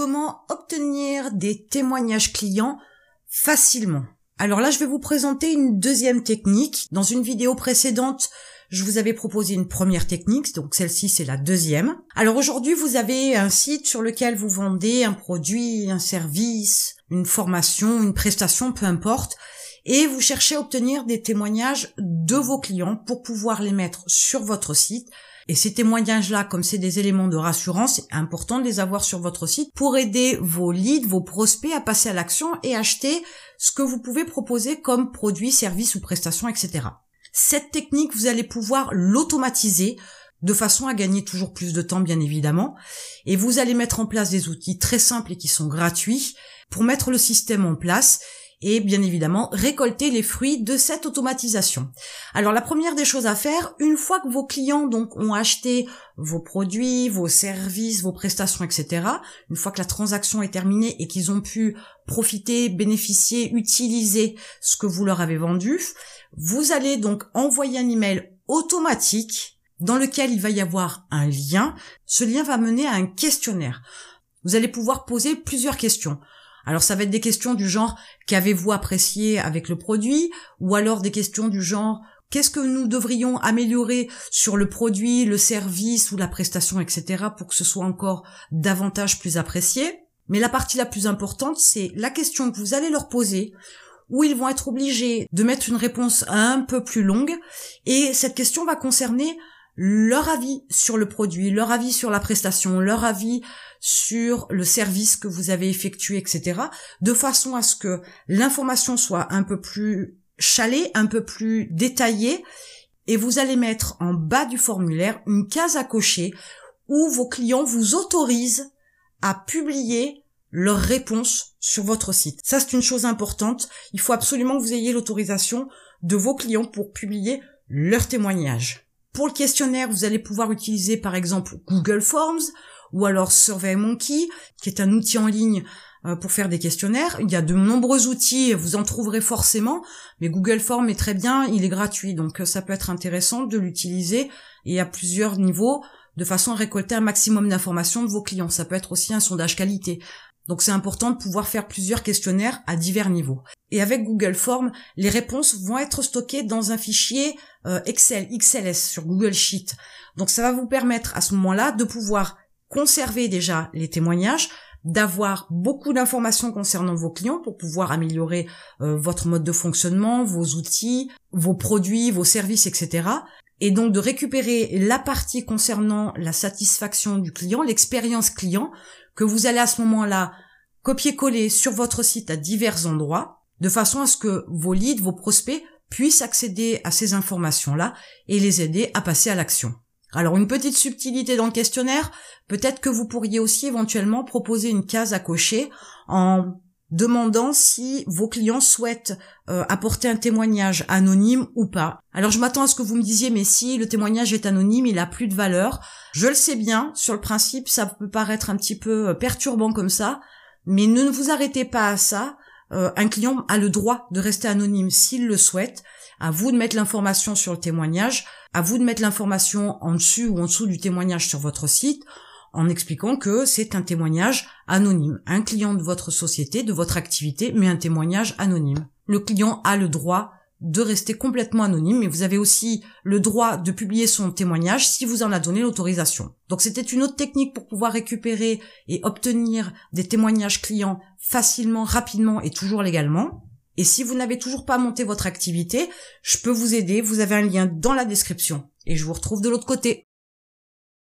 comment obtenir des témoignages clients facilement. Alors là, je vais vous présenter une deuxième technique. Dans une vidéo précédente, je vous avais proposé une première technique, donc celle-ci c'est la deuxième. Alors aujourd'hui, vous avez un site sur lequel vous vendez un produit, un service, une formation, une prestation, peu importe, et vous cherchez à obtenir des témoignages de vos clients pour pouvoir les mettre sur votre site et ces témoignages-là, comme c'est des éléments de rassurance, c'est important de les avoir sur votre site pour aider vos leads, vos prospects à passer à l'action et acheter ce que vous pouvez proposer comme produit, service ou prestation, etc. Cette technique, vous allez pouvoir l'automatiser de façon à gagner toujours plus de temps, bien évidemment. Et vous allez mettre en place des outils très simples et qui sont gratuits pour mettre le système en place et bien évidemment récolter les fruits de cette automatisation. Alors la première des choses à faire, une fois que vos clients donc ont acheté vos produits, vos services, vos prestations, etc., une fois que la transaction est terminée et qu'ils ont pu profiter, bénéficier, utiliser ce que vous leur avez vendu, vous allez donc envoyer un email automatique dans lequel il va y avoir un lien. Ce lien va mener à un questionnaire. Vous allez pouvoir poser plusieurs questions. Alors ça va être des questions du genre qu'avez-vous apprécié avec le produit? Ou alors des questions du genre qu'est-ce que nous devrions améliorer sur le produit, le service ou la prestation, etc. pour que ce soit encore davantage plus apprécié? Mais la partie la plus importante, c'est la question que vous allez leur poser où ils vont être obligés de mettre une réponse un peu plus longue et cette question va concerner leur avis sur le produit, leur avis sur la prestation, leur avis sur le service que vous avez effectué, etc., de façon à ce que l'information soit un peu plus chalée, un peu plus détaillée, et vous allez mettre en bas du formulaire une case à cocher où vos clients vous autorisent à publier leurs réponses sur votre site. Ça, c'est une chose importante. Il faut absolument que vous ayez l'autorisation de vos clients pour publier leurs témoignages. Pour le questionnaire, vous allez pouvoir utiliser par exemple Google Forms ou alors SurveyMonkey, qui est un outil en ligne euh, pour faire des questionnaires. Il y a de nombreux outils, vous en trouverez forcément, mais Google Forms est très bien, il est gratuit, donc euh, ça peut être intéressant de l'utiliser et à plusieurs niveaux de façon à récolter un maximum d'informations de vos clients. Ça peut être aussi un sondage qualité. Donc c'est important de pouvoir faire plusieurs questionnaires à divers niveaux. Et avec Google Forms, les réponses vont être stockées dans un fichier euh, Excel, XLS sur Google Sheet. Donc ça va vous permettre à ce moment-là de pouvoir conserver déjà les témoignages, d'avoir beaucoup d'informations concernant vos clients pour pouvoir améliorer euh, votre mode de fonctionnement, vos outils, vos produits, vos services, etc. Et donc de récupérer la partie concernant la satisfaction du client, l'expérience client, que vous allez à ce moment-là copier-coller sur votre site à divers endroits, de façon à ce que vos leads, vos prospects puissent accéder à ces informations-là et les aider à passer à l'action. Alors une petite subtilité dans le questionnaire, peut-être que vous pourriez aussi éventuellement proposer une case à cocher en demandant si vos clients souhaitent euh, apporter un témoignage anonyme ou pas. Alors je m'attends à ce que vous me disiez mais si le témoignage est anonyme, il a plus de valeur. Je le sais bien, sur le principe ça peut paraître un petit peu euh, perturbant comme ça, mais ne vous arrêtez pas à ça. Euh, un client a le droit de rester anonyme s'il le souhaite. À vous de mettre l'information sur le témoignage, à vous de mettre l'information en dessus ou en dessous du témoignage sur votre site, en expliquant que c'est un témoignage anonyme. Un client de votre société, de votre activité, mais un témoignage anonyme. Le client a le droit de rester complètement anonyme, mais vous avez aussi le droit de publier son témoignage si vous en a donné l'autorisation. Donc c'était une autre technique pour pouvoir récupérer et obtenir des témoignages clients facilement, rapidement et toujours légalement. Et si vous n'avez toujours pas monté votre activité, je peux vous aider, vous avez un lien dans la description. Et je vous retrouve de l'autre côté.